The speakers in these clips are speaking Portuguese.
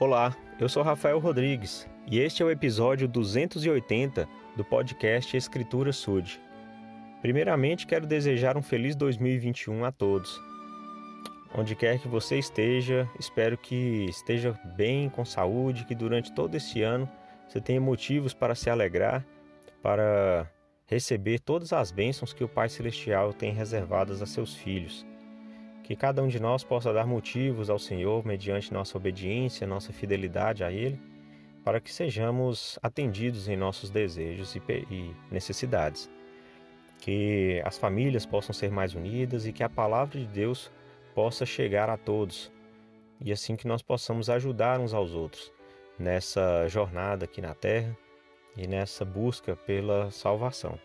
Olá, eu sou Rafael Rodrigues e este é o episódio 280 do podcast Escritura Sud. Primeiramente, quero desejar um feliz 2021 a todos. Onde quer que você esteja, espero que esteja bem, com saúde, que durante todo esse ano você tenha motivos para se alegrar, para receber todas as bênçãos que o Pai Celestial tem reservadas a seus filhos. Que cada um de nós possa dar motivos ao Senhor mediante nossa obediência, nossa fidelidade a Ele, para que sejamos atendidos em nossos desejos e necessidades. Que as famílias possam ser mais unidas e que a palavra de Deus possa chegar a todos. E assim que nós possamos ajudar uns aos outros nessa jornada aqui na terra e nessa busca pela salvação.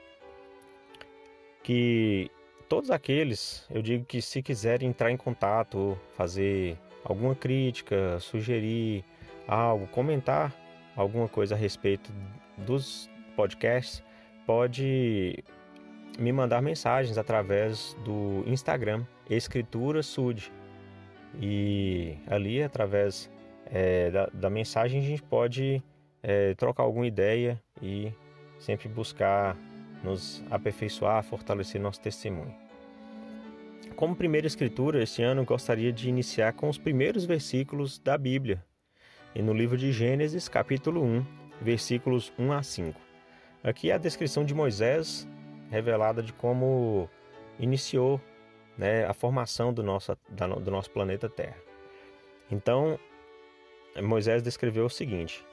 Que todos aqueles, eu digo que se quiserem entrar em contato, fazer alguma crítica, sugerir algo, comentar alguma coisa a respeito dos podcasts, pode me mandar mensagens através do Instagram Escritura Sud. E ali, através é, da, da, mensagem, a gente pode é, trocar alguma ideia e sempre buscar nos aperfeiçoar, fortalecer nosso testemunho. Como primeira escritura, este ano gostaria de iniciar com os primeiros versículos da Bíblia, e no livro de Gênesis, capítulo 1, versículos 1 a 5. Aqui é a descrição de Moisés, revelada de como iniciou né, a formação do nosso, do nosso planeta Terra. Então, Moisés descreveu o seguinte: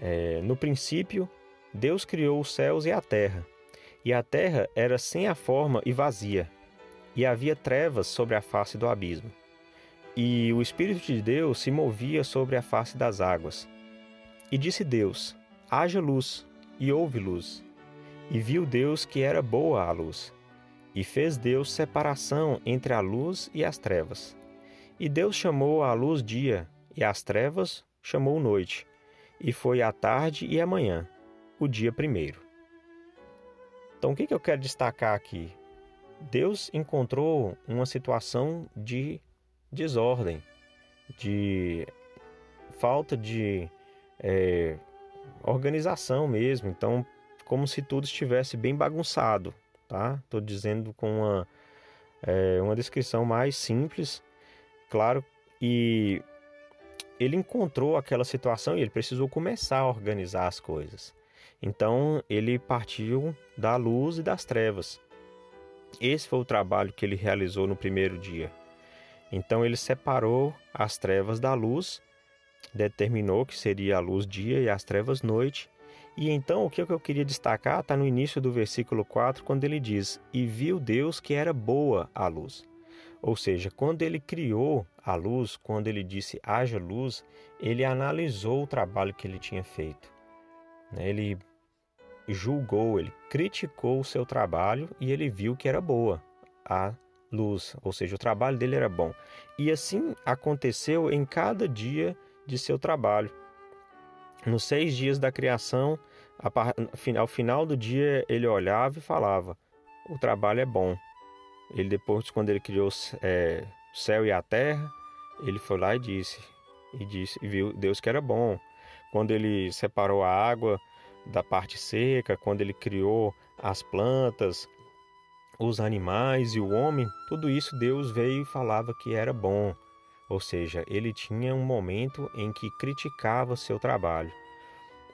é, No princípio, Deus criou os céus e a terra. E a terra era sem a forma e vazia, e havia trevas sobre a face do abismo. E o Espírito de Deus se movia sobre a face das águas. E disse Deus: Haja luz, e houve luz. E viu Deus que era boa a luz. E fez Deus separação entre a luz e as trevas. E Deus chamou a luz dia, e as trevas chamou noite. E foi a tarde e a manhã, o dia primeiro. Então, o que, eu quero destacar aqui? Deus encontrou uma situação de desordem, de falta de é, organização mesmo. Então, como se tudo estivesse bem bagunçado, tá? Estou dizendo com uma, é, uma descrição mais simples, claro, e ele encontrou aquela situação e ele precisou começar a organizar as coisas. Então ele partiu da luz e das trevas. Esse foi o trabalho que ele realizou no primeiro dia. Então ele separou as trevas da luz, determinou que seria a luz dia e as trevas noite. E então o que eu queria destacar está no início do versículo 4, quando ele diz: E viu Deus que era boa a luz. Ou seja, quando ele criou a luz, quando ele disse haja luz, ele analisou o trabalho que ele tinha feito. Né? Ele julgou, ele criticou o seu trabalho e ele viu que era boa a luz, ou seja, o trabalho dele era bom. E assim aconteceu em cada dia de seu trabalho. Nos seis dias da criação, ao final do dia, ele olhava e falava: O trabalho é bom. Ele, depois, quando ele criou é, o céu e a terra, ele foi lá e disse: E disse, e viu Deus que era bom. Quando ele separou a água da parte seca, quando ele criou as plantas, os animais e o homem, tudo isso Deus veio e falava que era bom. Ou seja, ele tinha um momento em que criticava seu trabalho.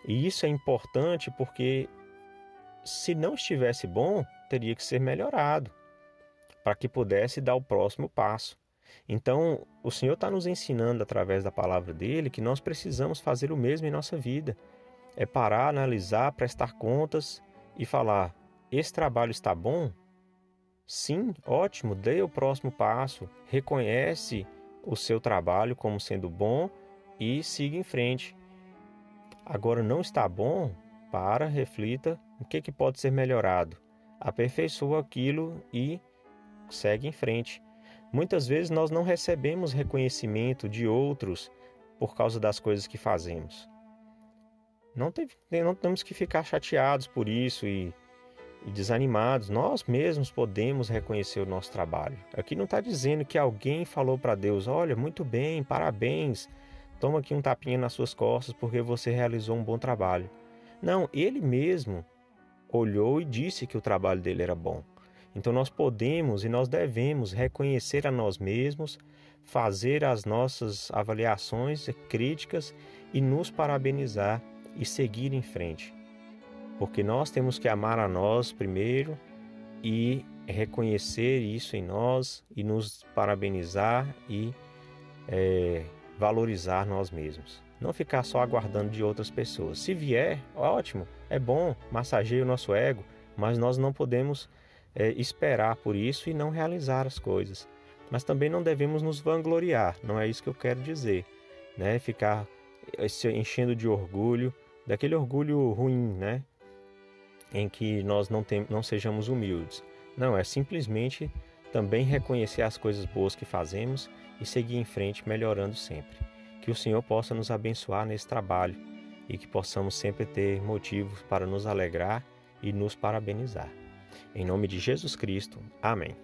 E isso é importante porque se não estivesse bom, teria que ser melhorado para que pudesse dar o próximo passo. Então, o Senhor está nos ensinando através da palavra dele que nós precisamos fazer o mesmo em nossa vida é parar, analisar, prestar contas e falar: esse trabalho está bom? Sim, ótimo, dê o próximo passo, reconhece o seu trabalho como sendo bom e siga em frente. Agora não está bom? Para, reflita o que, que pode ser melhorado. Aperfeiçoa aquilo e segue em frente. Muitas vezes nós não recebemos reconhecimento de outros por causa das coisas que fazemos. Não, teve, não temos que ficar chateados por isso e, e desanimados. Nós mesmos podemos reconhecer o nosso trabalho. Aqui não está dizendo que alguém falou para Deus: olha, muito bem, parabéns, toma aqui um tapinha nas suas costas porque você realizou um bom trabalho. Não, ele mesmo olhou e disse que o trabalho dele era bom. Então nós podemos e nós devemos reconhecer a nós mesmos, fazer as nossas avaliações críticas e nos parabenizar e seguir em frente. Porque nós temos que amar a nós primeiro e reconhecer isso em nós e nos parabenizar e é, valorizar nós mesmos. Não ficar só aguardando de outras pessoas. Se vier, ótimo, é bom, massageia o nosso ego, mas nós não podemos é, esperar por isso e não realizar as coisas. Mas também não devemos nos vangloriar, não é isso que eu quero dizer. Né? Ficar eh, se enchendo de orgulho, daquele orgulho ruim, né? em que nós não, tem, não sejamos humildes. Não, é simplesmente também reconhecer as coisas boas que fazemos e seguir em frente melhorando sempre. Que o Senhor possa nos abençoar nesse trabalho e que possamos sempre ter motivos para nos alegrar e nos parabenizar. Em nome de Jesus Cristo. Amém.